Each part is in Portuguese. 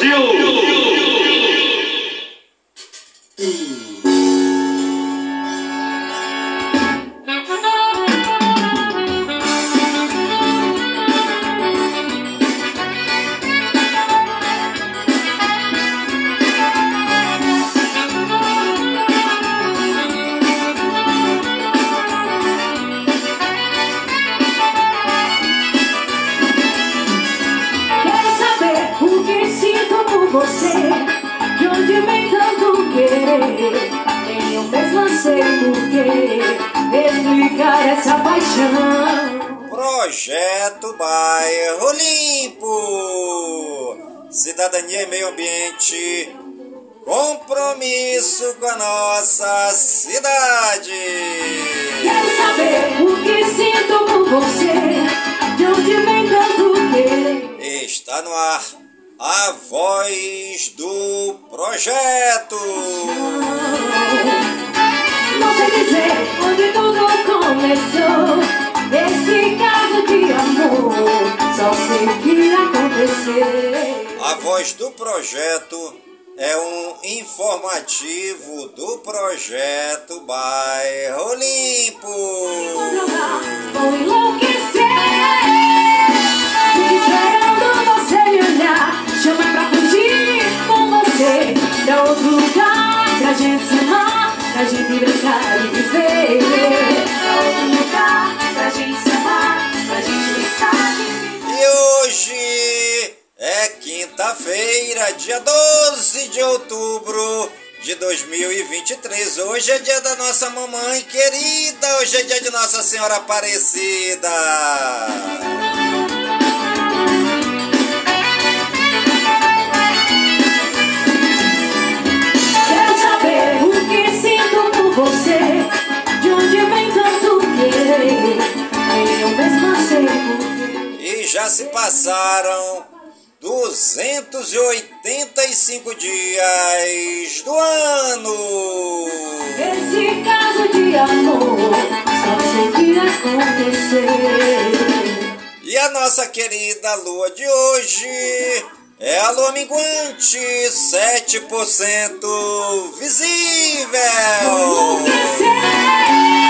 Brasil. Informativo do projeto Bairro Limpo. De 2023. Hoje é dia da nossa mamãe querida, hoje é dia de Nossa Senhora Aparecida. Quero saber o que sinto por você De onde vem tanto querer eu mesma sei E já se passaram 285 dias do ano. Esse caso de amor Só sei que aconteceu E a nossa querida lua de hoje é a lua minguante, 7% visível. Enlouquecer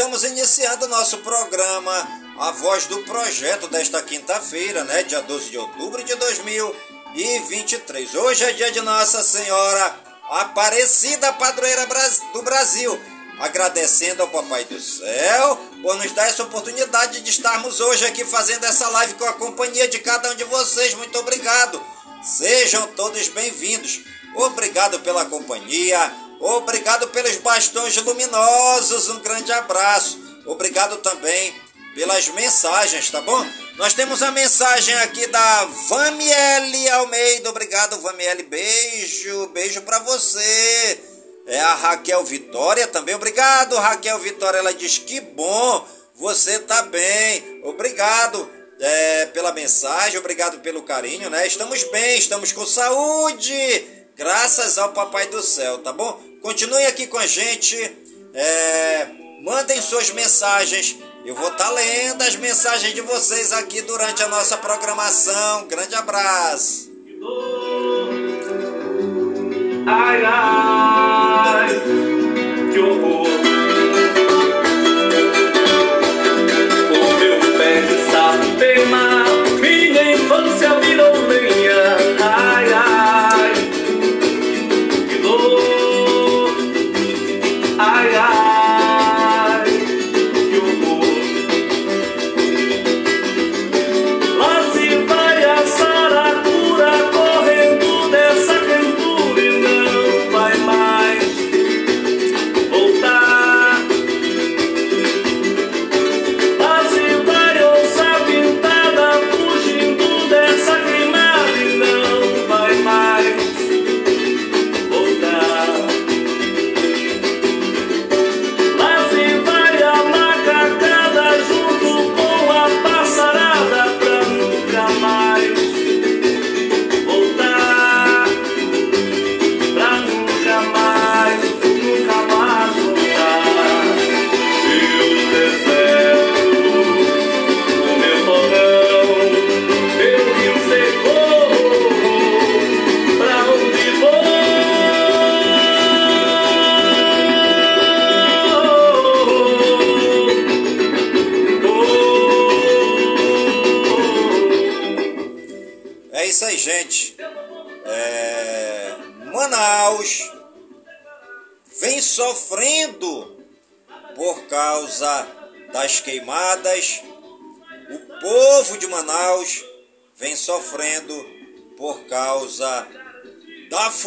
Estamos iniciando nosso programa A Voz do Projeto desta quinta-feira, né? Dia 12 de outubro de 2023. Hoje é dia de Nossa Senhora Aparecida Padroeira do Brasil. Agradecendo ao Papai do Céu por nos dar essa oportunidade de estarmos hoje aqui fazendo essa live com a companhia de cada um de vocês. Muito obrigado. Sejam todos bem-vindos. Obrigado pela companhia. Obrigado pelos bastões luminosos. Um grande abraço. Obrigado também pelas mensagens, tá bom? Nós temos a mensagem aqui da Vamiele Almeida. Obrigado, Vamiele. Beijo, beijo pra você. É a Raquel Vitória também. Obrigado, Raquel Vitória. Ela diz que bom, você tá bem. Obrigado é, pela mensagem, obrigado pelo carinho, né? Estamos bem, estamos com saúde, graças ao Papai do Céu, tá bom? Continuem aqui com a gente, é, mandem suas mensagens. Eu vou estar lendo as mensagens de vocês aqui durante a nossa programação. Grande abraço. Ai, ai, que horror.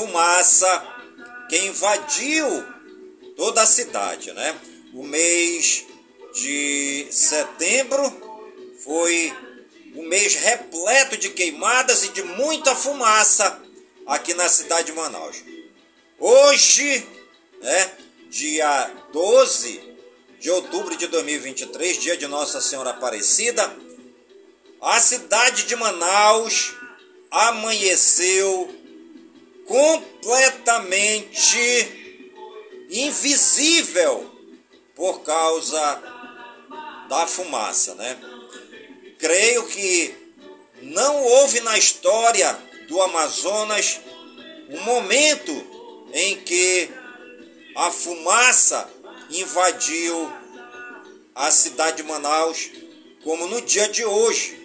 Fumaça que invadiu toda a cidade, né? O mês de setembro foi um mês repleto de queimadas e de muita fumaça aqui na cidade de Manaus. Hoje, né, dia 12 de outubro de 2023, dia de Nossa Senhora Aparecida, a cidade de Manaus amanheceu completamente invisível por causa da fumaça, né? Creio que não houve na história do Amazonas um momento em que a fumaça invadiu a cidade de Manaus como no dia de hoje.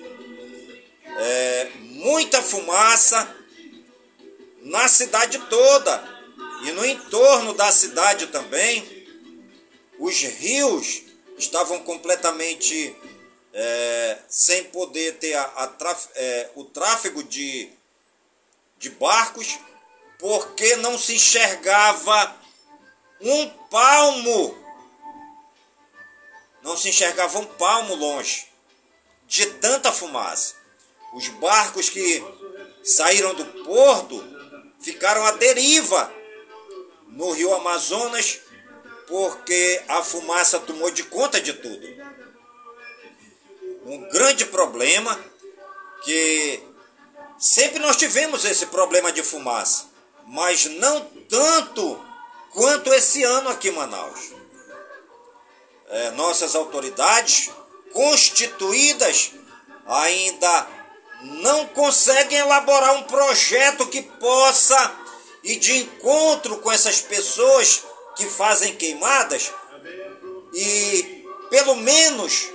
É, muita fumaça na cidade toda e no entorno da cidade também. Os rios estavam completamente é, sem poder ter a, a traf, é, o tráfego de, de barcos, porque não se enxergava um palmo, não se enxergava um palmo longe, de tanta fumaça. Os barcos que saíram do porto ficaram à deriva no rio Amazonas, porque a fumaça tomou de conta de tudo um grande problema que sempre nós tivemos esse problema de fumaça, mas não tanto quanto esse ano aqui em Manaus. É, nossas autoridades constituídas ainda não conseguem elaborar um projeto que possa ir de encontro com essas pessoas que fazem queimadas e pelo menos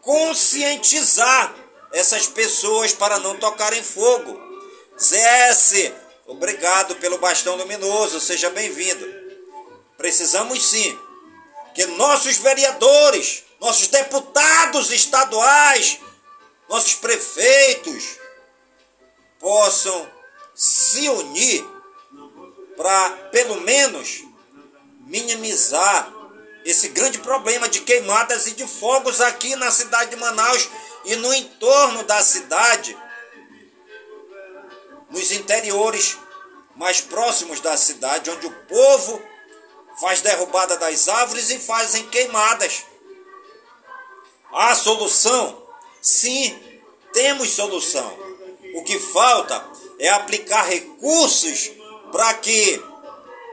conscientizar essas pessoas para não tocarem fogo. ZS, obrigado pelo bastão luminoso, seja bem-vindo. Precisamos sim que nossos vereadores, nossos deputados estaduais, nossos prefeitos possam se unir para, pelo menos, minimizar esse grande problema de queimadas e de fogos aqui na cidade de Manaus e no entorno da cidade, nos interiores mais próximos da cidade, onde o povo faz derrubada das árvores e fazem queimadas. Há solução? Sim, temos solução. O que falta é aplicar recursos para que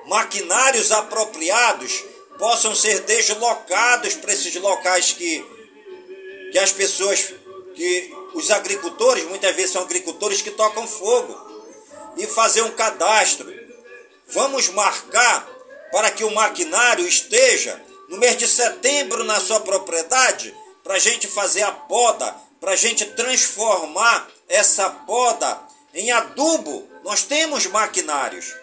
maquinários apropriados possam ser deslocados para esses locais que, que as pessoas, que os agricultores, muitas vezes são agricultores que tocam fogo, e fazer um cadastro. Vamos marcar para que o maquinário esteja no mês de setembro na sua propriedade, para a gente fazer a poda, para a gente transformar essa poda em adubo. Nós temos maquinários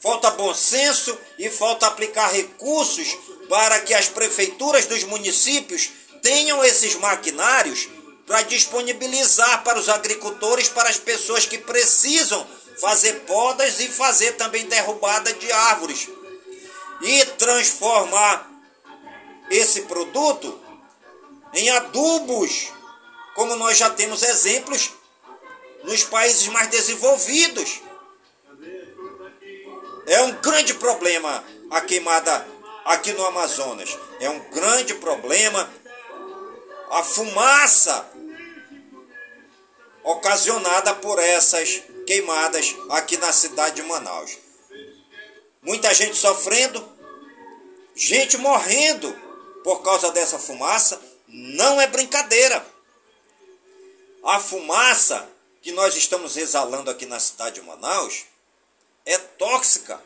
falta bom senso e falta aplicar recursos para que as prefeituras dos municípios tenham esses maquinários para disponibilizar para os agricultores, para as pessoas que precisam fazer podas e fazer também derrubada de árvores e transformar esse produto em adubos, como nós já temos exemplos nos países mais desenvolvidos. É um grande problema a queimada aqui no Amazonas. É um grande problema a fumaça ocasionada por essas queimadas aqui na cidade de Manaus. Muita gente sofrendo, gente morrendo por causa dessa fumaça. Não é brincadeira. A fumaça que nós estamos exalando aqui na cidade de Manaus é tóxica.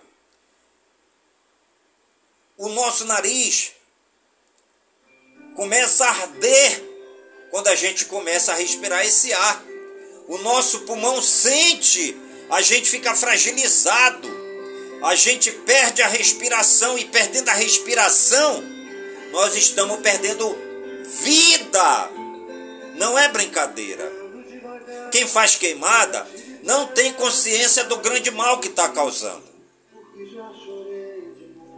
O nosso nariz começa a arder quando a gente começa a respirar esse ar. o nosso pulmão sente, a gente fica fragilizado, a gente perde a respiração e perdendo a respiração, nós estamos perdendo vida. Não é brincadeira. Quem faz queimada não tem consciência do grande mal que está causando.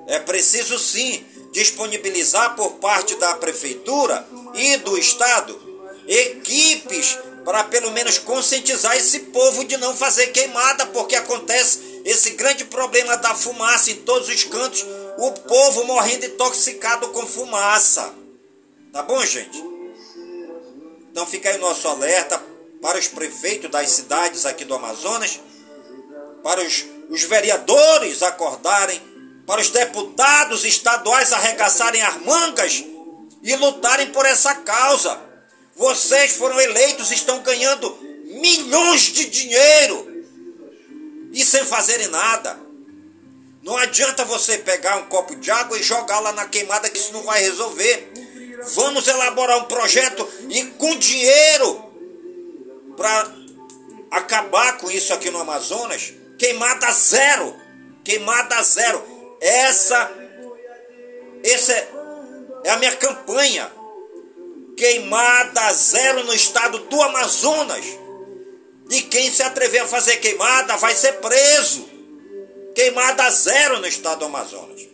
É preciso sim disponibilizar por parte da prefeitura e do estado equipes para pelo menos conscientizar esse povo de não fazer queimada, porque acontece esse grande problema da fumaça em todos os cantos, o povo morrendo intoxicado com fumaça. Tá bom, gente? Então fica aí o nosso alerta para os prefeitos das cidades aqui do Amazonas, para os, os vereadores acordarem, para os deputados estaduais arregaçarem as mangas e lutarem por essa causa. Vocês foram eleitos, estão ganhando milhões de dinheiro e sem fazerem nada. Não adianta você pegar um copo de água e jogar lá na queimada que isso não vai resolver. Vamos elaborar um projeto e com dinheiro para acabar com isso aqui no Amazonas, queimada zero. Queimada zero. Essa, essa é, é a minha campanha. Queimada zero no estado do Amazonas. E quem se atrever a fazer queimada vai ser preso. Queimada zero no estado do Amazonas.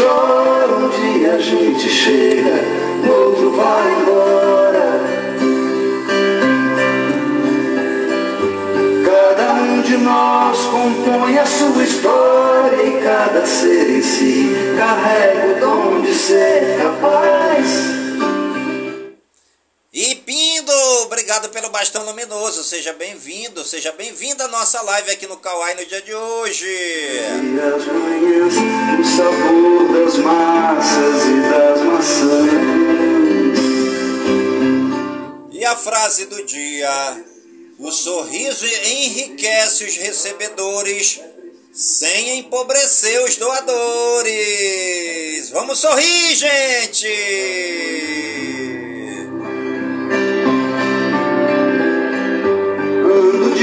Chora um dia, a gente chega, outro vai embora. de nós compõe a sua história e cada ser em si carrega o dom de ser capaz. Bastão luminoso. Seja bem-vindo, seja bem-vinda à nossa live aqui no Kauai no dia de hoje. E as manhãs, o sabor das massas e das maçãs. E a frase do dia o sorriso enriquece os recebedores sem empobrecer os doadores. Vamos sorrir, gente!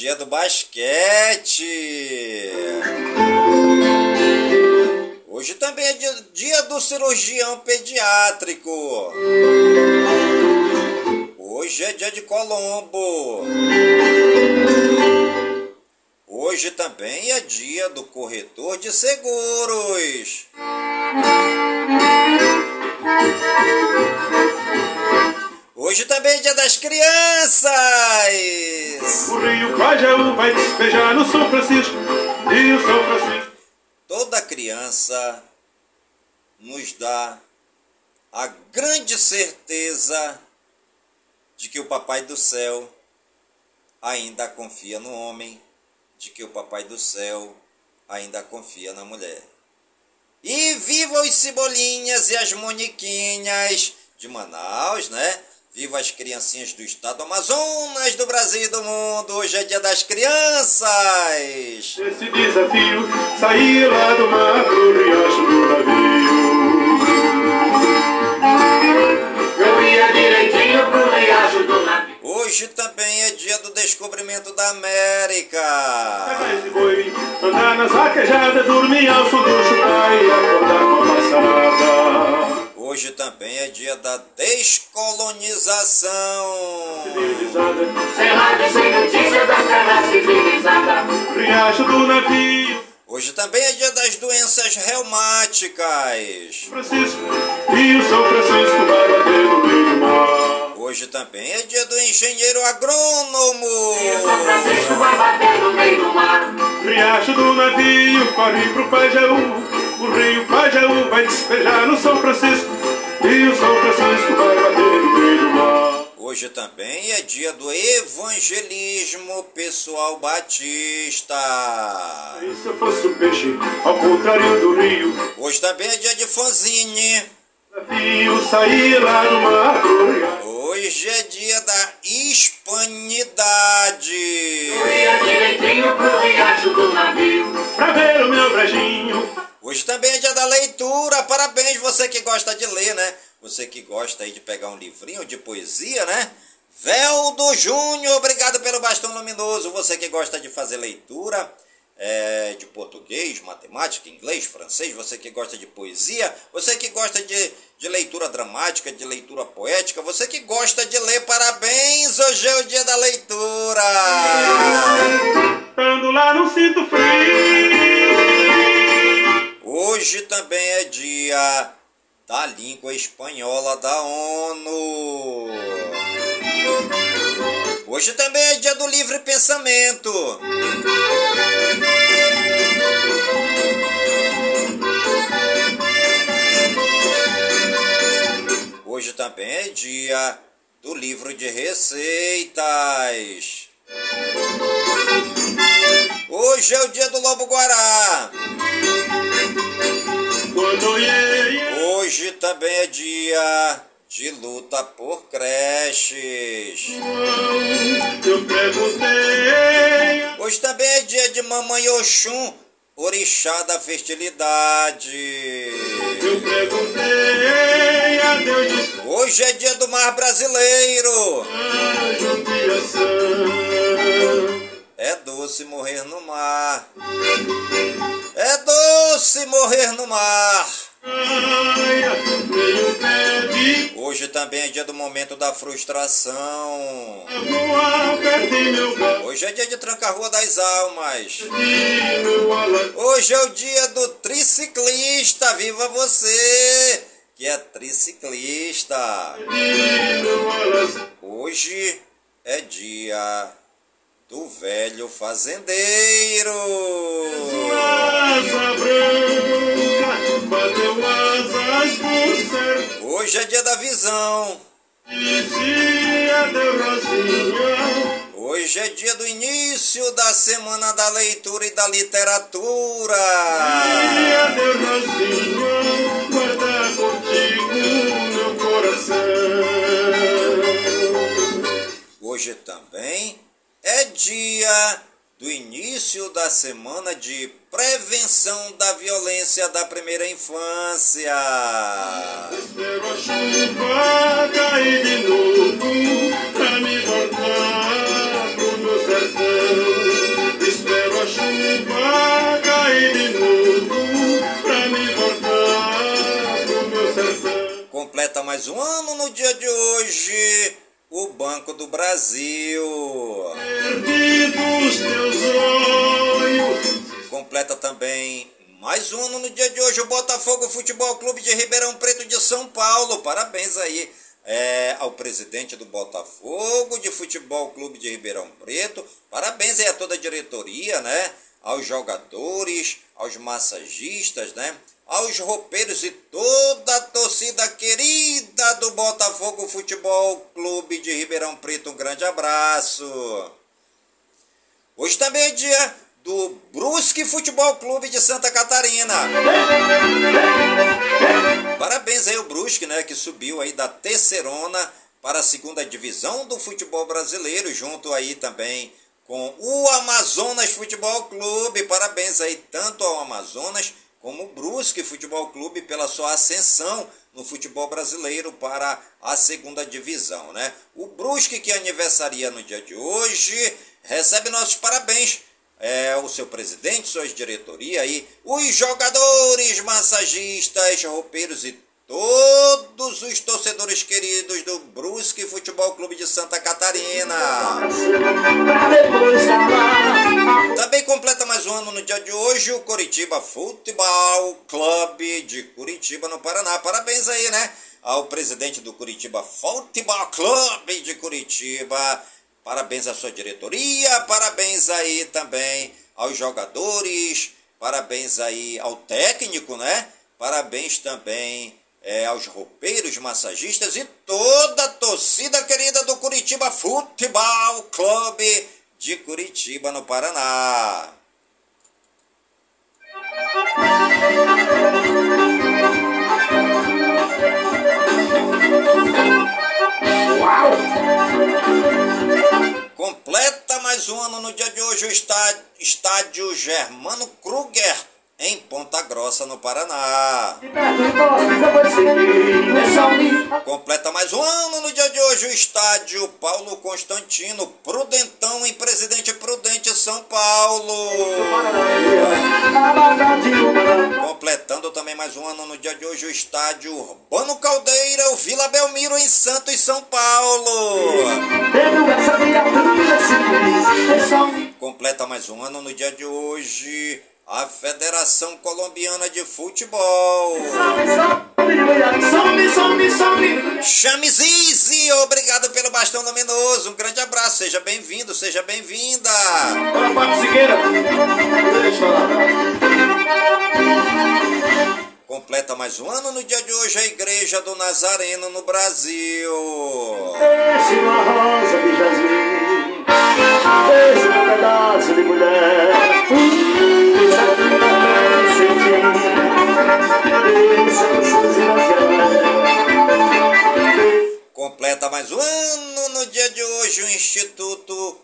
Dia do basquete. Hoje também é dia, dia do cirurgião pediátrico. Hoje é dia de Colombo. Hoje também é dia do corretor de seguros. Hoje também é dia das crianças. O rio Cajaú vai despejar no São Francisco e o São Francisco. Toda criança nos dá a grande certeza de que o Papai do Céu ainda confia no homem, de que o Papai do Céu ainda confia na mulher. E viva os cebolinhas e as moniquinhas de Manaus, né? Viva as criancinhas do estado do Amazonas, do Brasil e do mundo. Hoje é dia das crianças. Esse desafio, sair lá do mar pro riacho do navio. Eu ia direitinho pro riacho do navio. Hoje também é dia do descobrimento da América. Boi, andar nas vaquejadas, dormir ao som do chupar e acordar com a passada. Hoje também é dia da descolonização. Civilizada, rádio, sem notícia da terra civilizada. riacho do navio. Hoje também é dia das doenças reumáticas. Francisco e o São Francisco vai bater no meio do mar. Hoje também é dia do engenheiro agrônomo. São Francisco vai bater no meio do mar. Riacho do navio corre pro Pajaú. O rio Pajaú vai despejar no São Francisco. E o São Francisco vai bater no meio do mar. Hoje também é dia do evangelismo pessoal batista. E se eu fosse o peixe, ao contrário do rio, Hoje também é dia de fanzine. navio lá mar. Hoje é dia da hispanidade. Ia direitinho pro riacho do navio. Também é dia da leitura. Parabéns você que gosta de ler, né? Você que gosta aí de pegar um livrinho de poesia, né? Veldo Júnior, obrigado pelo bastão luminoso. Você que gosta de fazer leitura é, de português, matemática, inglês, francês, você que gosta de poesia, você que gosta de, de leitura dramática, de leitura poética, você que gosta de ler, parabéns! Hoje é o dia da leitura! Estando lá no cinto frio. Hoje também é dia da língua espanhola da ONU. Hoje também é dia do livre pensamento. Hoje também é dia do livro de receitas. Hoje é o dia do lobo guará. Hoje também é dia de luta por creches. Hoje também é dia de Mamãe Oxum, orixá da fertilidade. Hoje é dia do mar brasileiro. É doce morrer no mar. É doce morrer no mar. Hoje também é dia do momento da frustração. Hoje é dia de tranca-rua das almas. Hoje é o dia do triciclista. Viva você, que é triciclista. Hoje é dia do velho fazendeiro. Asa branca, bateu asas no céu. Hoje é dia da visão. Rosinha. Hoje é dia do início da semana da leitura e da literatura. Guarda contigo meu coração. Hoje também é dia do início da semana de prevenção da violência da primeira infância. Espero a chuva cair de novo pra me voltar pro meu sertão. Espero a chuva cair de novo pra me voltar pro meu sertão. Completa mais um ano no dia de hoje o Banco do Brasil. Perdidos teus olhos, Completa também mais um ano no dia de hoje o Botafogo Futebol Clube de Ribeirão Preto de São Paulo. Parabéns aí é, ao presidente do Botafogo de Futebol Clube de Ribeirão Preto. Parabéns aí a toda a diretoria, né? Aos jogadores, aos massagistas, né? Aos roupeiros e toda a torcida querida do Botafogo Futebol Clube de Ribeirão Preto. Um grande abraço. Hoje também é dia do Brusque Futebol Clube de Santa Catarina. Parabéns aí ao Brusque, né, que subiu aí da terceirona para a segunda divisão do futebol brasileiro, junto aí também com o Amazonas Futebol Clube. Parabéns aí tanto ao Amazonas como o Brusque Futebol Clube pela sua ascensão no futebol brasileiro para a segunda divisão, né? O Brusque que aniversaria no dia de hoje recebe nossos parabéns. É, o seu presidente, sua diretoria aí, os jogadores, massagistas, roupeiros e todos os torcedores queridos do Brusque Futebol Clube de Santa Catarina. Também completa mais um ano no dia de hoje o Curitiba Futebol Clube de Curitiba, no Paraná. Parabéns aí, né? Ao presidente do Curitiba Futebol Clube de Curitiba. Parabéns à sua diretoria. Parabéns aí também aos jogadores. Parabéns aí ao técnico, né? Parabéns também é, aos roupeiros, massagistas e toda a torcida querida do Curitiba Futebol Clube de Curitiba, no Paraná. Uau! Completa mais um ano no dia de hoje o está- estádio Germano Kruger, em Ponta Grossa, no Paraná. Completa mais um ano no dia de hoje o estádio Paulo Constantino, Prudentão em Presidente Prudente, São Paulo. Completando também mais um ano no dia de hoje o estádio Urbano Caldeira, o Vila Belmiro em Santos, São Paulo. Completa mais um ano no dia de hoje a Federação Colombiana de Futebol. Chame Zizi, obrigado pelo bastão luminoso. Um grande abraço, seja bem-vindo, seja bem-vinda. Completa mais um ano no dia de hoje a Igreja do Nazareno no Brasil. Deixe uma rosa de jasmim. Deixe um pedaço de mulher. Completa mais um ano no dia de hoje o Instituto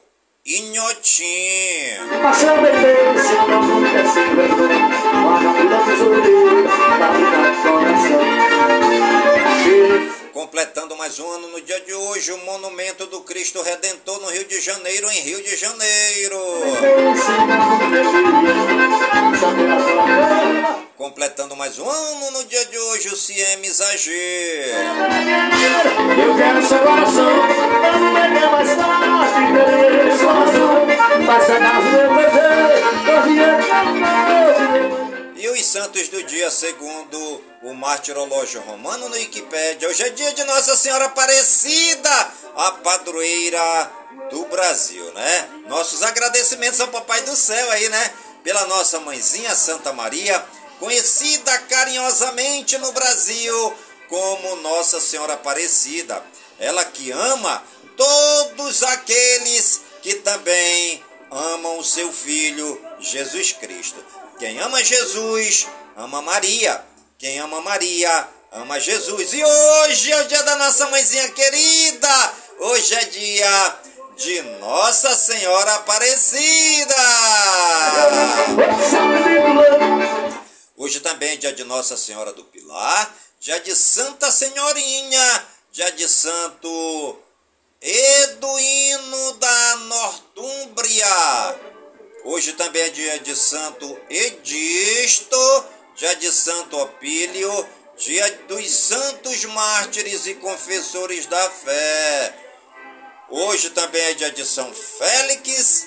Inhotim. Coração. Completando mais um ano no dia de hoje o Monumento do Cristo Redentor no Rio de Janeiro, em Rio de Janeiro. Completando mais um ano no dia de hoje o CIEMS AG. Eu quero seu coração, não é mais fácil ter sua razão. Mas a dia, segundo o martirológio romano no Wikipédia, hoje é dia de Nossa Senhora Aparecida, a padroeira do Brasil, né? Nossos agradecimentos ao Papai do Céu aí, né? Pela nossa mãezinha Santa Maria, conhecida carinhosamente no Brasil como Nossa Senhora Aparecida. Ela que ama todos aqueles que também amam o seu filho Jesus Cristo. Quem ama Jesus, ama Maria. Quem ama Maria, ama Jesus. E hoje é o dia da nossa mãezinha querida. Hoje é dia de Nossa Senhora Aparecida. Hoje também é dia de Nossa Senhora do Pilar, dia de Santa Senhorinha, dia de Santo Eduíno da Nortúmbria. Hoje também é dia de Santo Edisto, dia de Santo Opílio, dia dos santos mártires e confessores da fé. Hoje também é dia de São Félix,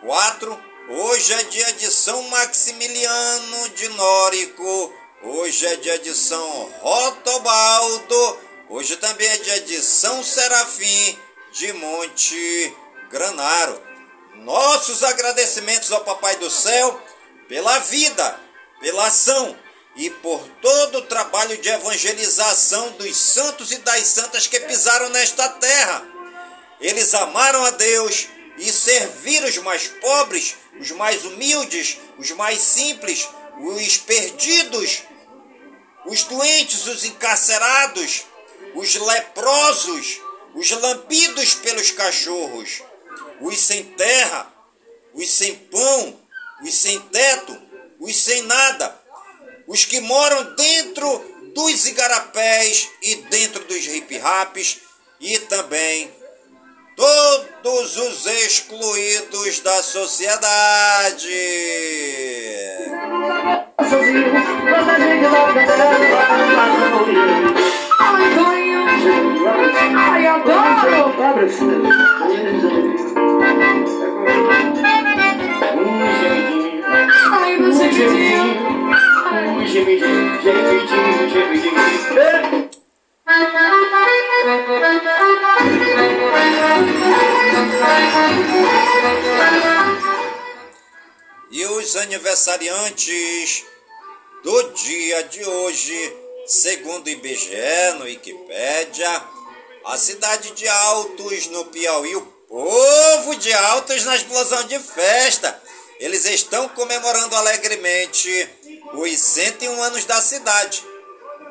4. Hoje é dia de São Maximiliano de Nórico. Hoje é dia de São Rotobaldo. Hoje também é dia de São Serafim de Monte Granaro. Nossos agradecimentos ao Papai do Céu pela vida, pela ação e por todo o trabalho de evangelização dos santos e das santas que pisaram nesta terra. Eles amaram a Deus e serviram os mais pobres, os mais humildes, os mais simples, os perdidos, os doentes, os encarcerados, os leprosos, os lambidos pelos cachorros, os sem terra, os sem pão, os sem teto, os sem nada, os que moram dentro dos igarapés e dentro dos hip-raps e também todos os excluídos da sociedade. sozinho, quando Ai, gemidinho. gemidinho, gemidinho! E os aniversariantes do dia de hoje, segundo o IBGE, no Wikipédia, a cidade de Altos, no Piauí, o povo de Altos na explosão de festa. Eles estão comemorando alegremente os 101 anos da cidade.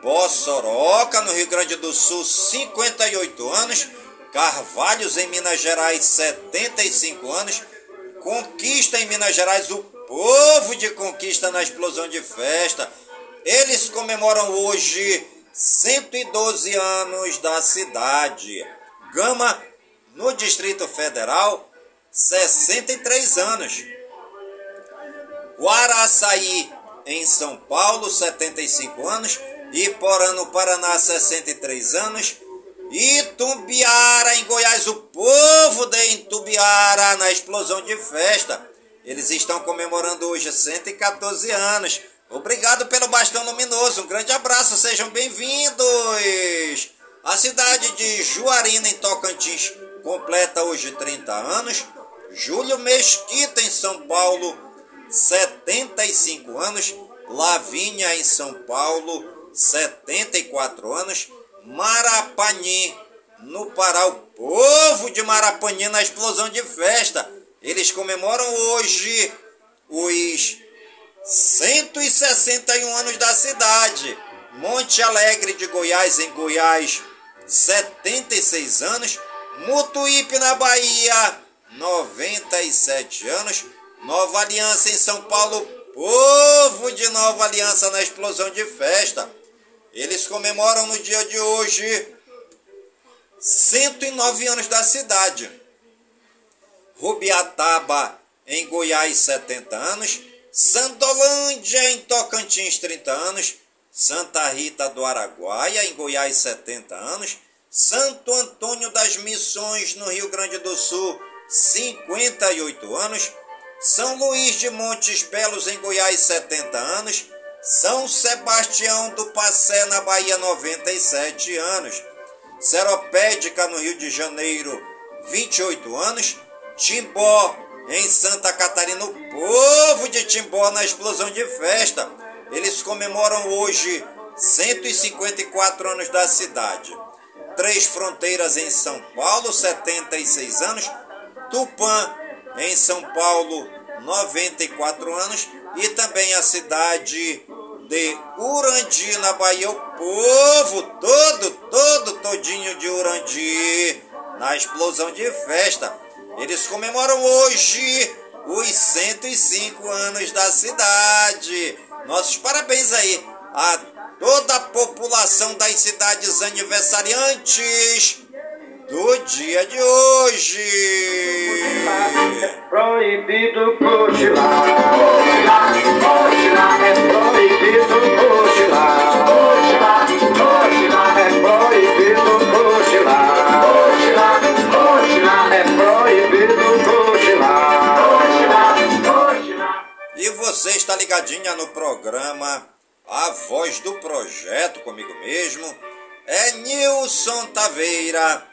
Bossoroca, no Rio Grande do Sul, 58 anos. Carvalhos, em Minas Gerais, 75 anos. Conquista em Minas Gerais, o povo de Conquista na explosão de festa. Eles comemoram hoje 112 anos da cidade. Gama, no Distrito Federal, 63 anos. Guaraçaí, em São Paulo, 75 anos. Iporã, no Paraná, 63 anos. Itumbiara, em Goiás, o povo de Itumbiara na explosão de festa. Eles estão comemorando hoje 114 anos. Obrigado pelo bastão luminoso. Um grande abraço, sejam bem-vindos. A cidade de Juarina, em Tocantins, completa hoje 30 anos. Júlio Mesquita, em São Paulo, 75 anos. Lavínia, em São Paulo, 74 anos. Marapani, no Pará, o povo de Marapani na explosão de festa. Eles comemoram hoje os 161 anos da cidade. Monte Alegre de Goiás, em Goiás, 76 anos. Mutuípe, na Bahia, 97 anos. Nova Aliança, em São Paulo, povo de Nova Aliança na explosão de festa. Eles comemoram no dia de hoje 109 anos da cidade. Rubiataba, em Goiás, 70 anos. Santolândia, em Tocantins, 30 anos. Santa Rita do Araguaia, em Goiás, 70 anos. Santo Antônio das Missões, no Rio Grande do Sul, 58 anos. São Luís de Montes Belos, em Goiás, 70 anos. São Sebastião do Passé, na Bahia, 97 anos. Seropédica, no Rio de Janeiro, 28 anos. Timbó, em Santa Catarina, o povo de Timbó na explosão de festa. Eles comemoram hoje 154 anos da cidade. Três Fronteiras, em São Paulo, 76 anos. Tupã, em São Paulo, 94 anos. E também a cidade de Urandi, na Bahia, o povo todo, todo, todinho de Urandi, na explosão de festa. Eles comemoram hoje os 105 anos da cidade. Nossos parabéns aí a toda a população das cidades aniversariantes do dia de hoje. Proibido cochilar. Cochilar, cochilar. É proibido cochilar. Cochilar, cochilar. É proibido cochilar. Cochilar, cochilar. É proibido cochilar. Cochilar, cochilar. E você está ligadinha no programa A Voz do Projeto comigo mesmo. É Nilson Taveira,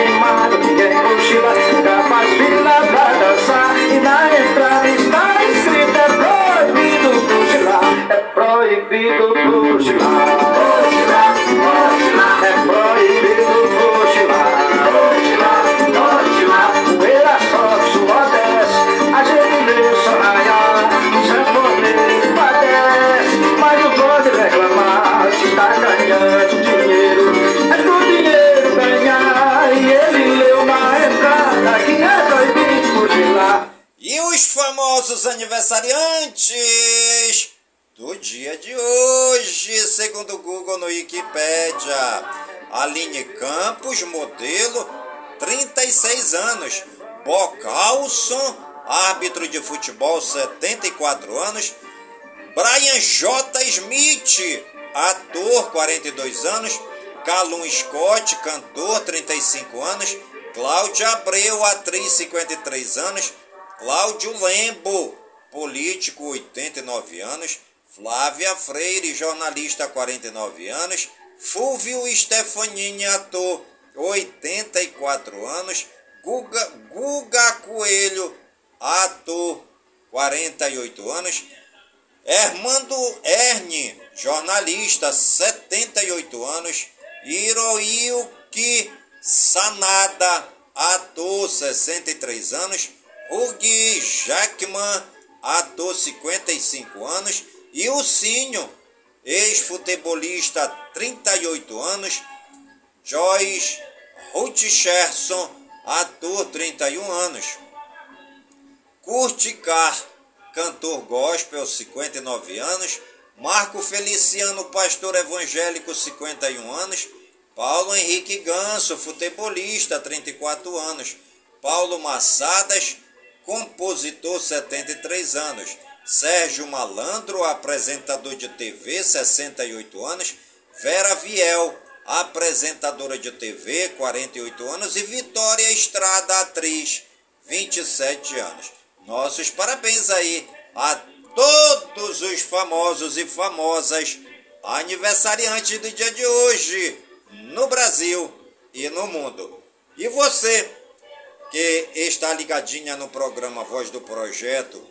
Segundo o Google no Wikipedia. Aline Campos, modelo, 36 anos. Bocalson, árbitro de futebol, 74 anos. Brian J. Smith, ator, 42 anos. Calum Scott, cantor, 35 anos. Cláudia Abreu, atriz, 53 anos. Cláudio Lembo, político, 89 anos. Flávia Freire, jornalista, 49 anos. Fúvio Stefanini, ator, 84 anos. Guga, Guga Coelho, ator, 48 anos. Hermando Erne, jornalista, 78 anos. Hiroyuki Sanada, ator, 63 anos. Hugh Jackman, ator, 55 anos. E o Sinho, ex-futebolista, 38 anos. Joyce Hutcherson, ator, 31 anos. Kurt Carr, cantor gospel, 59 anos. Marco Feliciano, pastor evangélico, 51 anos. Paulo Henrique Ganso, futebolista, 34 anos. Paulo Massadas, compositor, 73 anos. Sérgio Malandro, apresentador de TV, 68 anos. Vera Viel, apresentadora de TV, 48 anos. E Vitória Estrada, atriz, 27 anos. Nossos parabéns aí a todos os famosos e famosas aniversariantes do dia de hoje no Brasil e no mundo. E você que está ligadinha no programa Voz do Projeto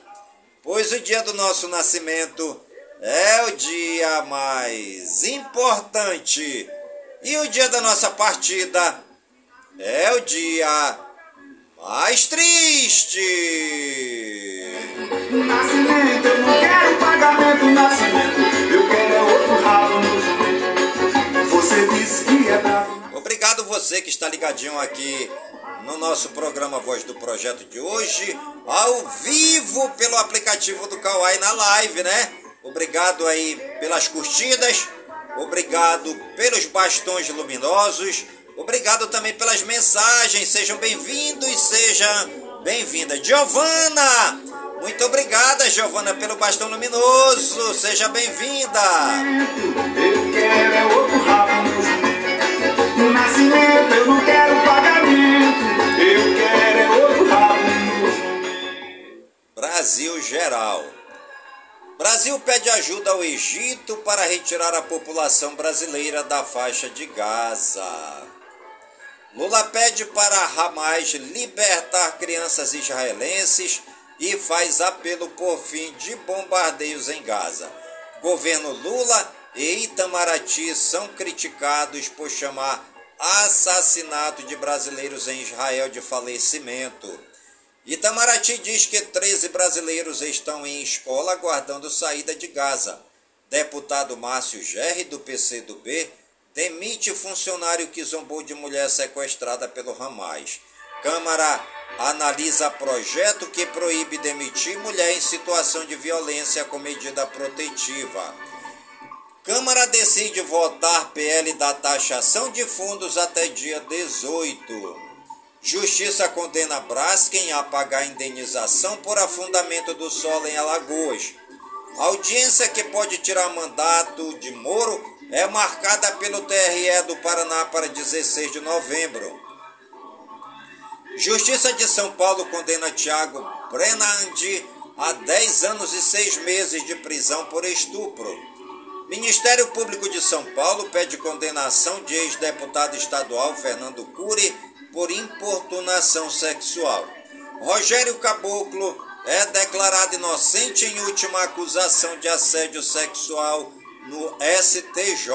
pois o dia do nosso nascimento é o dia mais importante e o dia da nossa partida é o dia mais triste. Nascimento, eu não quero pagamento, está ligadinho aqui no nosso programa Voz do Projeto de hoje, ao vivo pelo aplicativo do Kawai na live, né? Obrigado aí pelas curtidas, obrigado pelos bastões luminosos, obrigado também pelas mensagens. Sejam bem-vindos, seja bem-vinda. Giovana, muito obrigada, Giovana, pelo bastão luminoso. Seja bem-vinda. Eu quero é outro rabo no jumento. Nascimento, eu não quero pagamento, eu quero é outro rabo. Brasil geral. Brasil pede ajuda ao Egito para retirar a população brasileira da faixa de Gaza. Lula pede para Hamas libertar crianças israelenses e faz apelo por fim de bombardeios em Gaza. Governo Lula e Itamaraty são criticados por chamar assassinato de brasileiros em Israel de falecimento. Itamaraty diz que 13 brasileiros estão em escola aguardando saída de Gaza. Deputado Márcio Gerri, do PCdoB, demite funcionário que zombou de mulher sequestrada pelo Hamas. Câmara analisa projeto que proíbe demitir mulher em situação de violência com medida protetiva. Câmara decide votar PL da taxação de fundos até dia 18. Justiça condena Braskem a pagar indenização por afundamento do solo em Alagoas. A audiência que pode tirar mandato de Moro é marcada pelo TRE do Paraná para 16 de novembro. Justiça de São Paulo condena Tiago Brenandi a 10 anos e 6 meses de prisão por estupro. Ministério Público de São Paulo pede condenação de ex-deputado estadual Fernando Cury por importunação sexual. Rogério Caboclo é declarado inocente em última acusação de assédio sexual no STJ.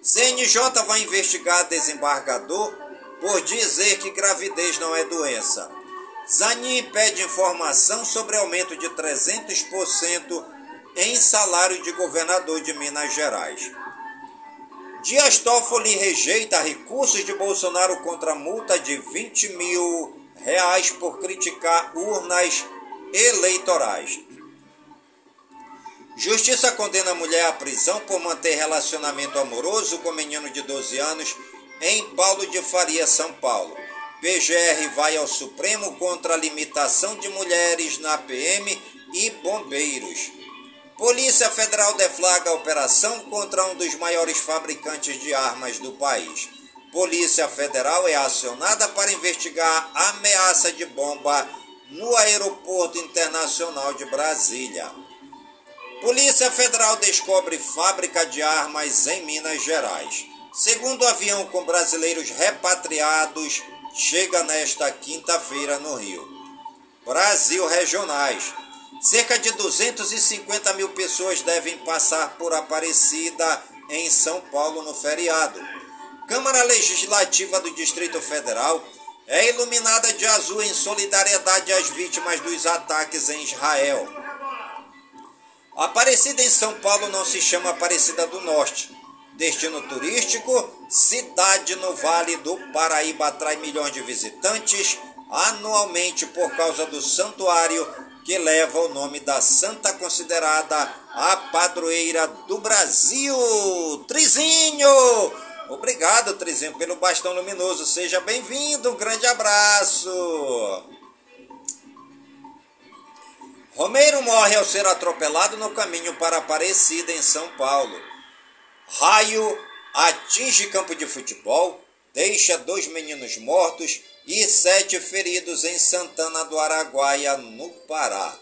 CNJ vai investigar desembargador por dizer que gravidez não é doença. Zanin pede informação sobre aumento de 300% em salário de governador de Minas Gerais. Dias Toffoli rejeita recursos de Bolsonaro contra multa de 20 mil reais por criticar urnas eleitorais. Justiça condena mulher à prisão por manter relacionamento amoroso com menino de 12 anos em Paulo de Faria, São Paulo. PGR vai ao Supremo contra a limitação de mulheres na PM e bombeiros. Polícia Federal deflaga operação contra um dos maiores fabricantes de armas do país. Polícia Federal é acionada para investigar ameaça de bomba no Aeroporto Internacional de Brasília. Polícia Federal descobre fábrica de armas em Minas Gerais. Segundo avião com brasileiros repatriados chega nesta quinta-feira no Rio. Brasil Regionais. Cerca de 250 mil pessoas devem passar por Aparecida em São Paulo no feriado. Câmara Legislativa do Distrito Federal é iluminada de azul em solidariedade às vítimas dos ataques em Israel. Aparecida em São Paulo não se chama Aparecida do Norte. Destino turístico, cidade no Vale do Paraíba atrai milhões de visitantes anualmente por causa do santuário que leva o nome da santa considerada a padroeira do Brasil. Trizinho! Obrigado, Trizinho, pelo bastão luminoso. Seja bem-vindo. Um grande abraço. Romeiro morre ao ser atropelado no caminho para Aparecida, em São Paulo. Raio atinge campo de futebol, deixa dois meninos mortos e sete feridos em Santana do Araguaia, no Pará.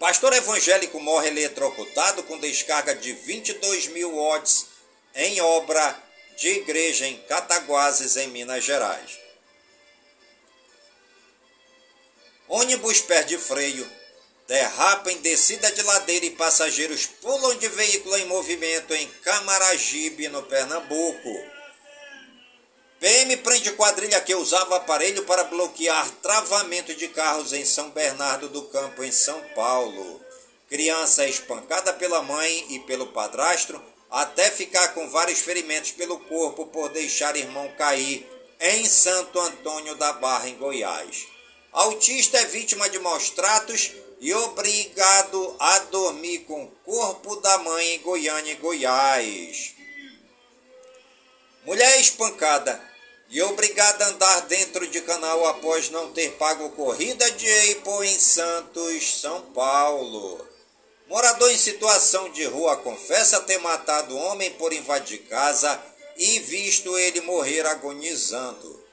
Pastor evangélico morre eletrocutado com descarga de 22 mil watts em obra de igreja em Cataguases, em Minas Gerais. Ônibus perde freio, derrapa em descida de ladeira e passageiros pulam de veículo em movimento em Camaragibe, no Pernambuco. PM prende quadrilha que usava aparelho para bloquear travamento de carros em São Bernardo do Campo, em São Paulo. Criança é espancada pela mãe e pelo padrasto até ficar com vários ferimentos pelo corpo por deixar irmão cair em Santo Antônio da Barra, em Goiás. Autista é vítima de maus tratos e obrigado a dormir com o corpo da mãe em Goiânia e Goiás. Mulher espancada e obrigada a andar dentro de canal após não ter pago corrida de Apple em Santos, São Paulo. Morador em situação de rua confessa ter matado homem por invadir casa e visto ele morrer agonizando.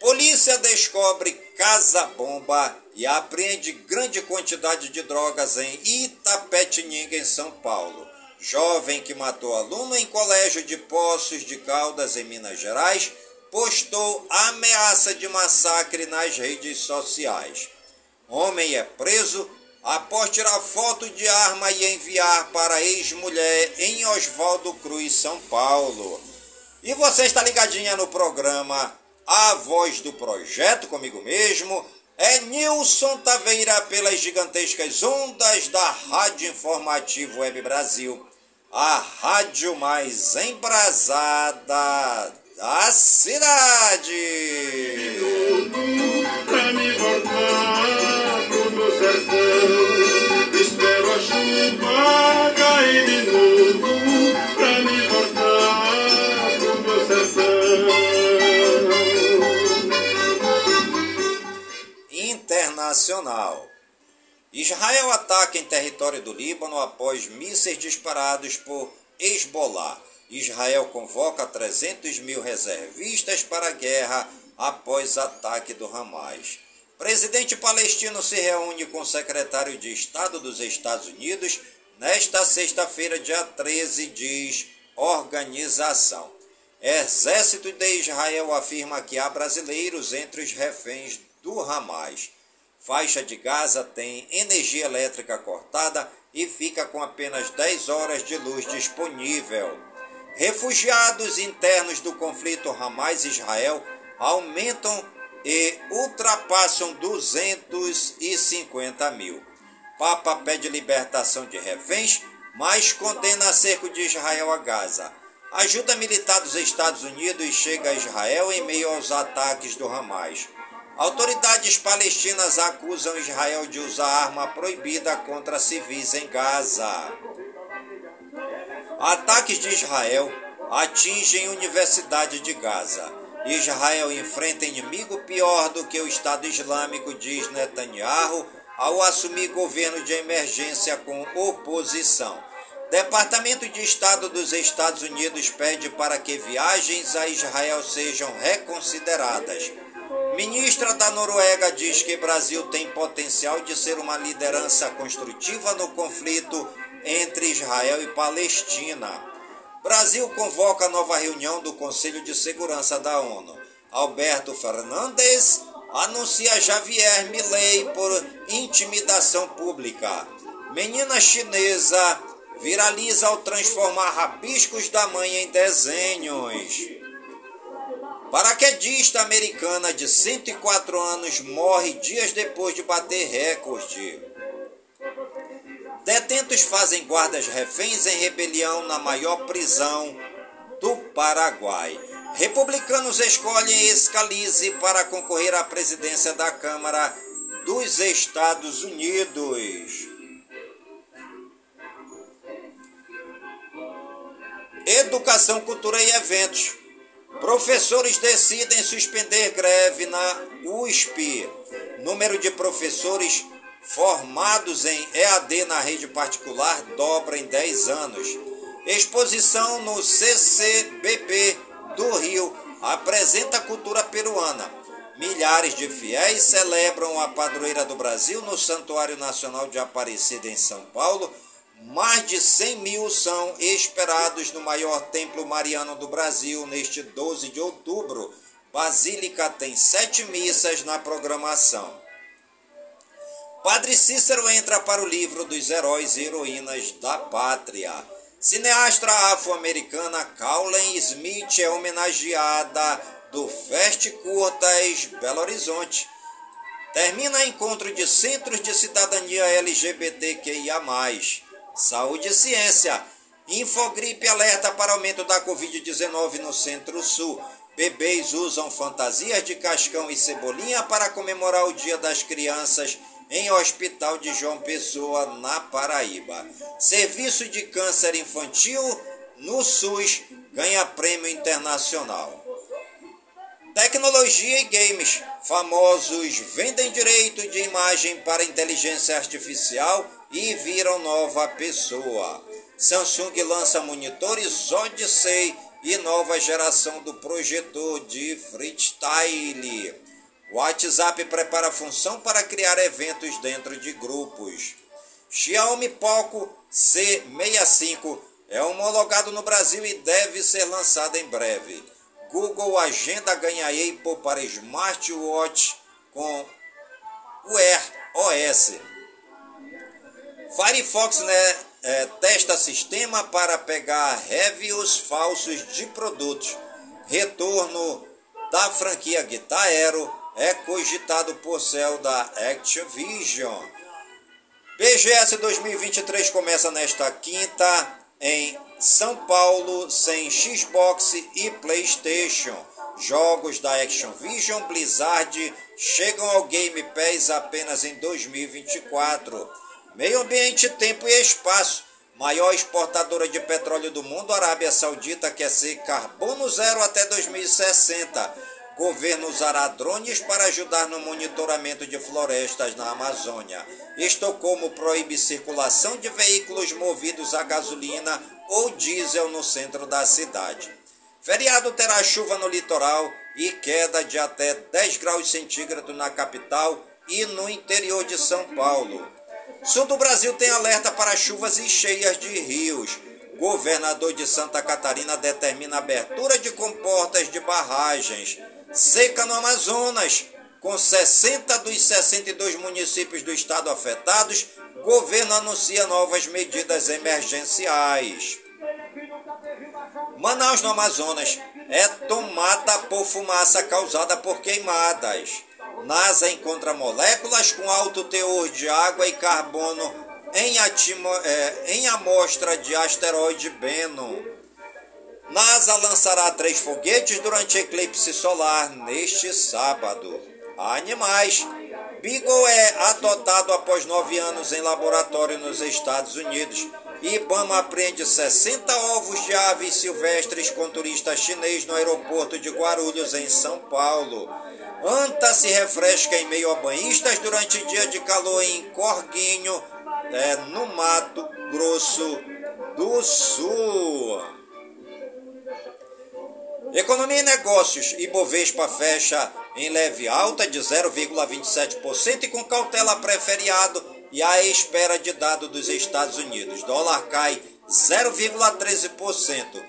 Polícia descobre casa-bomba e apreende grande quantidade de drogas em Itapetininga, em São Paulo. Jovem que matou aluno em colégio de Poços de Caldas, em Minas Gerais, postou ameaça de massacre nas redes sociais. Homem é preso após tirar foto de arma e enviar para ex-mulher em Oswaldo Cruz, São Paulo. E você está ligadinha no programa A Voz do Projeto comigo mesmo. É Nilson Taveira pelas gigantescas ondas da Rádio Informativo Web Brasil, a rádio mais embrasada da cidade. Pra me voltar pro meu sertão, espero a chuva cair de novo. Pra me voltar pro meu sertão. Internacional. Israel ataca em território do Líbano após mísseis disparados por Hezbollah. Israel convoca 300 mil reservistas para a guerra após ataque do Hamas. Presidente palestino se reúne com o secretário de Estado dos Estados Unidos nesta sexta-feira, dia 13, diz organização. Exército de Israel afirma que há brasileiros entre os reféns do Ramais. Faixa de Gaza tem energia elétrica cortada e fica com apenas 10 horas de luz disponível. Refugiados internos do conflito Hamas-Israel aumentam e ultrapassam 250 mil. Papa pede libertação de reféns, mas condena cerco de Israel a Gaza. Ajuda militar dos Estados Unidos chega a Israel em meio aos ataques do Hamas. Autoridades palestinas acusam Israel de usar arma proibida contra civis em Gaza. Ataques de Israel atingem Universidade de Gaza. Israel enfrenta inimigo pior do que o Estado Islâmico, diz Netanyahu, ao assumir governo de emergência com oposição. Departamento de Estado dos Estados Unidos pede para que viagens a Israel sejam reconsideradas. Ministra da Noruega diz que Brasil tem potencial de ser uma liderança construtiva no conflito entre Israel e Palestina. Brasil convoca nova reunião do Conselho de Segurança da ONU. Alberto Fernandes anuncia Javier Milei por intimidação pública. Menina chinesa viraliza ao transformar rabiscos da mãe em desenhos. Paraquedista americana de 104 anos morre dias depois de bater recorde. Detentos fazem guardas reféns em rebelião na maior prisão do Paraguai. Republicanos escolhem Scalise para concorrer à presidência da Câmara dos Estados Unidos. Educação, cultura e eventos. Professores decidem suspender greve na USP. Número de professores formados em EAD na rede particular dobra em 10 anos. Exposição no CCBP do Rio apresenta a cultura peruana. Milhares de fiéis celebram a padroeira do Brasil no Santuário Nacional de Aparecida em São Paulo. Mais de 100 mil são esperados no maior templo mariano do Brasil neste 12 de outubro. Basílica tem sete missas na programação. Padre Cícero entra para o livro dos heróis e heroínas da pátria. Cineastra afro-americana Caulen Smith é homenageada do Fest Curtas Belo Horizonte. Termina encontro de centros de cidadania LGBTQIA+. Saúde e ciência. Infogripe alerta para aumento da Covid-19 no Centro-Sul. Bebês usam fantasias de cascão e cebolinha para comemorar o Dia das Crianças em Hospital de João Pessoa, na Paraíba. Serviço de câncer infantil no SUS ganha prêmio internacional. Tecnologia e games. Famosos vendem direito de imagem para inteligência artificial e viram nova pessoa. Samsung lança monitores Odyssey e nova geração do projetor de freestyle. WhatsApp prepara função para criar eventos dentro de grupos. Xiaomi Poco C65 é homologado no Brasil e deve ser lançado em breve. Google Agenda ganha Apple para smartwatch com Wear OS. Firefox né, é, testa sistema para pegar reviews falsos de produtos. Retorno da franquia Guitar Hero é cogitado por céu da Activision. BGS 2023 começa nesta quinta em São Paulo sem Xbox e PlayStation. Jogos da Activision Blizzard chegam ao Game Pass apenas em 2024. Meio ambiente, tempo e espaço. Maior exportadora de petróleo do mundo, Arábia Saudita quer ser carbono zero até 2060 Governo usará drones para ajudar no monitoramento de florestas na Amazônia. Estocolmo proíbe circulação de veículos movidos a gasolina ou diesel no centro da cidade. Feriado terá chuva no litoral e queda de até 10 graus centígrados na capital e no interior de São Paulo. Sul do Brasil tem alerta para chuvas e cheias de rios. Governador de Santa Catarina determina abertura de comportas de barragens. Seca no Amazonas. Com 60 dos 62 municípios do estado afetados, governo anuncia novas medidas emergenciais. Manaus, no Amazonas, é tomada por fumaça causada por queimadas. NASA encontra moléculas com alto teor de água e carbono em, atimo, é, em amostra de asteroide Bennu. NASA lançará três foguetes durante eclipse solar neste sábado. Animais. Beagle é adotado após nove anos em laboratório nos Estados Unidos. Ibama apreende 60 ovos de aves silvestres com turista chinês no aeroporto de Guarulhos, em São Paulo. Anta se refresca em meio a banhistas durante dia de calor em Corguinho, é, no Mato Grosso do Sul. Economia e negócios. Ibovespa fecha em leve alta de 0,27% e com cautela pré-feriado e à espera de dado dos Estados Unidos. Dólar cai 0,13%.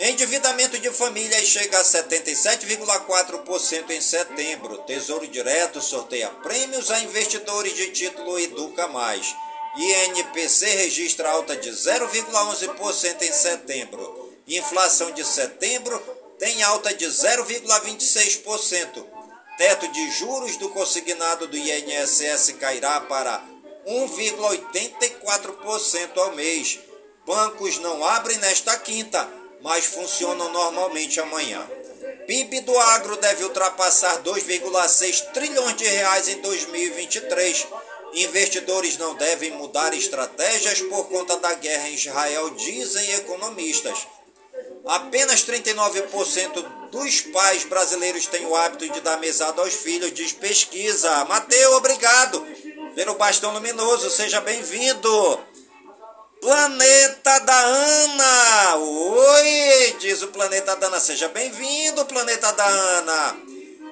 Endividamento de famílias chega a 77,4% em setembro. Tesouro Direto sorteia prêmios a investidores de título Educa Mais. INPC registra alta de 0,11% em setembro. Inflação de setembro tem alta de 0,26%. Teto de juros do consignado do INSS cairá para 1,84% ao mês. Bancos não abrem nesta quinta, mas funcionam normalmente amanhã. PIB do agro deve ultrapassar 2,6 trilhões de reais em 2023. Investidores não devem mudar estratégias por conta da guerra em Israel, dizem economistas. Apenas 39% dos pais brasileiros têm o hábito de dar mesada aos filhos, diz pesquisa. Mateu, obrigado pelo bastão luminoso, seja bem-vindo. Planeta da Ana! Oi, diz o Planeta da Ana. Seja bem-vindo, Planeta da Ana.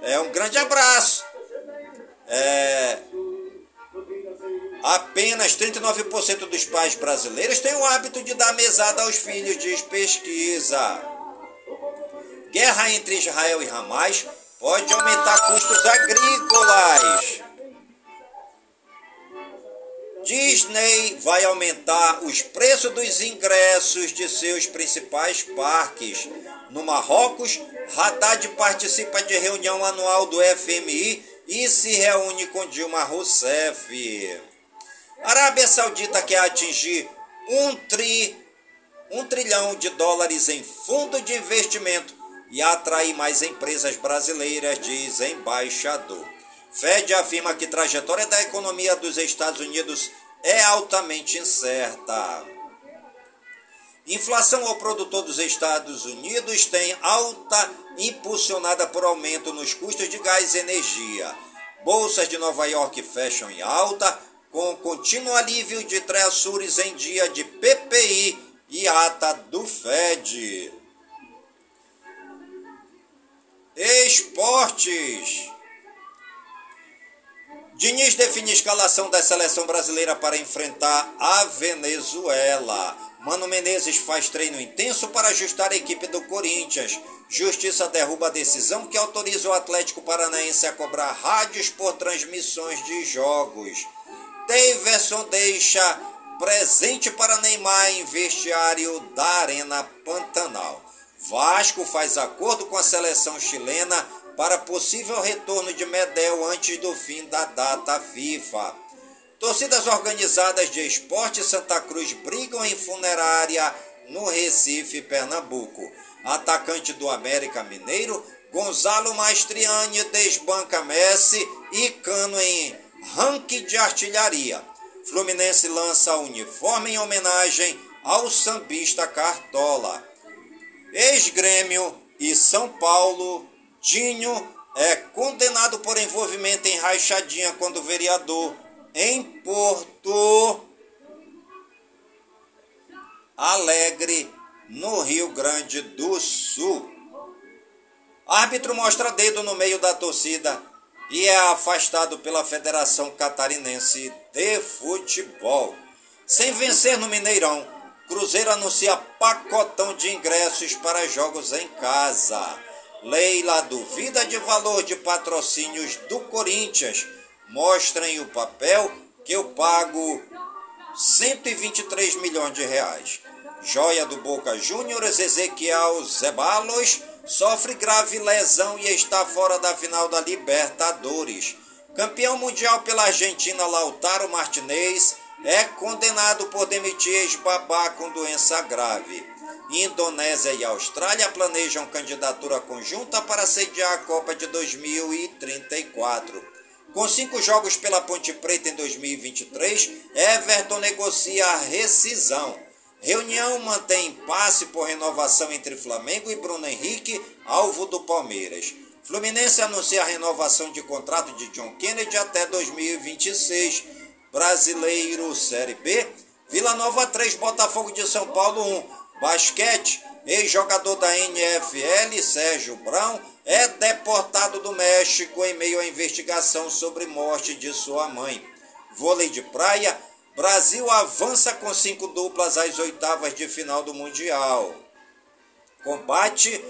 É um grande abraço. É, Apenas 39% dos pais brasileiros têm o hábito de dar mesada aos filhos, diz pesquisa. Guerra entre Israel e Hamas pode aumentar custos agrícolas. Disney vai aumentar os preços dos ingressos de seus principais parques. No Marrocos, Haddad participa de reunião anual do FMI e se reúne com Dilma Rousseff. Arábia Saudita quer atingir um, tri, um trilhão de dólares em fundo de investimento e atrair mais empresas brasileiras, diz embaixador. Fed afirma que trajetória da economia dos Estados Unidos é altamente incerta. Inflação ao produtor dos Estados Unidos tem alta impulsionada por aumento nos custos de gás e energia. Bolsas de Nova York fecham em alta, com contínuo alívio de Treassures em dia de PPI e ata do Fed. Esportes. Diniz define escalação da seleção brasileira para enfrentar a Venezuela. Mano Menezes faz treino intenso para ajustar a equipe do Corinthians. Justiça derruba a decisão que autoriza o Atlético Paranaense a cobrar rádios por transmissões de jogos. Daverson deixa presente para Neymar em vestiário da Arena Pantanal. Vasco faz acordo com a seleção chilena para possível retorno de Medel antes do fim da data FIFA. Torcidas organizadas de Esporte Santa Cruz brigam em funerária no Recife, Pernambuco. Atacante do América Mineiro, Gonzalo Mastriani desbanca Messi e Cano em ranking de artilharia. Fluminense lança uniforme em homenagem ao sambista Cartola. Ex-Grêmio e São Paulo Dinho é condenado por envolvimento em rachadinha quando vereador em Porto Alegre, no Rio Grande do Sul. Árbitro mostra dedo no meio da torcida e é afastado pela Federação Catarinense de Futebol. Sem vencer no Mineirão, Cruzeiro anuncia pacotão de ingressos para jogos em casa. Leila duvida de valor de patrocínios do Corinthians. Mostrem o papel que eu pago 123 milhões de reais. Joia do Boca Juniors, Ezequiel Zebalos, sofre grave lesão e está fora da final da Libertadores. Campeão mundial pela Argentina, Lautaro Martinez, é condenado por demitir ex-babá com doença grave. Indonésia e Austrália planejam candidatura conjunta para sediar a Copa de 2034. Com cinco jogos pela Ponte Preta em 2023, Everton negocia a rescisão. Reunião mantém impasse por renovação entre Flamengo e Bruno Henrique, alvo do Palmeiras. Fluminense anuncia a renovação de contrato de John Kennedy até 2026. Brasileiro Série B, Vila Nova 3, Botafogo de São Paulo 1. Basquete, ex-jogador da NFL, Sérgio Brown, é deportado do México em meio à investigação sobre morte de sua mãe. Vôlei de praia, Brasil avança com cinco duplas às oitavas de final do Mundial. Combate,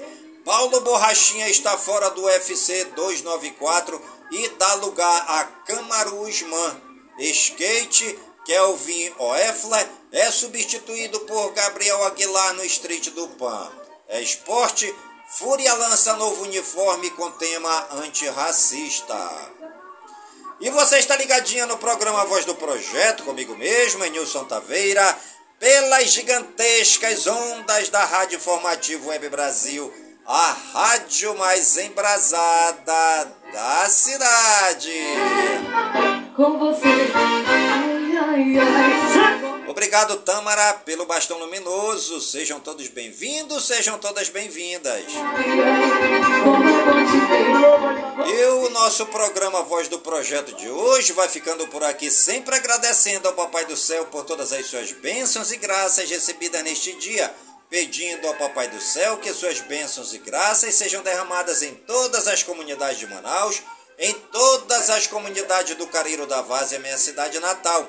Paulo Borrachinha está fora do UFC 294 e dá lugar a Kamaru Usman. Skate, Kelvin Oefler é substituído por Gabriel Aguilar no Street do Pan. É esporte, Fúria lança novo uniforme com tema antirracista. E você está ligadinha no programa Voz do Projeto, comigo mesmo, Nilson Taveira, pelas gigantescas ondas da Rádio Informativo Web Brasil, a rádio mais embrasada da cidade. Com você. Ai, ai, ai. Obrigado, Tâmara, pelo bastão luminoso. Sejam todos bem-vindos, sejam todas bem-vindas. E o nosso programa Voz do Projeto de hoje vai ficando por aqui, sempre agradecendo ao Papai do Céu por todas as suas bênçãos e graças recebidas neste dia, pedindo ao Papai do Céu que suas bênçãos e graças sejam derramadas em todas as comunidades de Manaus, em todas as comunidades do Careiro da Vaz minha cidade natal,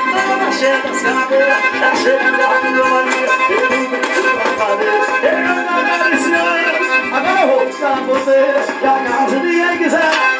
Tá chegando a sinagoga, tá chegando a Eu nunca tive pra fazer Eu não agradeci a Agora eu vou buscar você E a casa de quem quiser.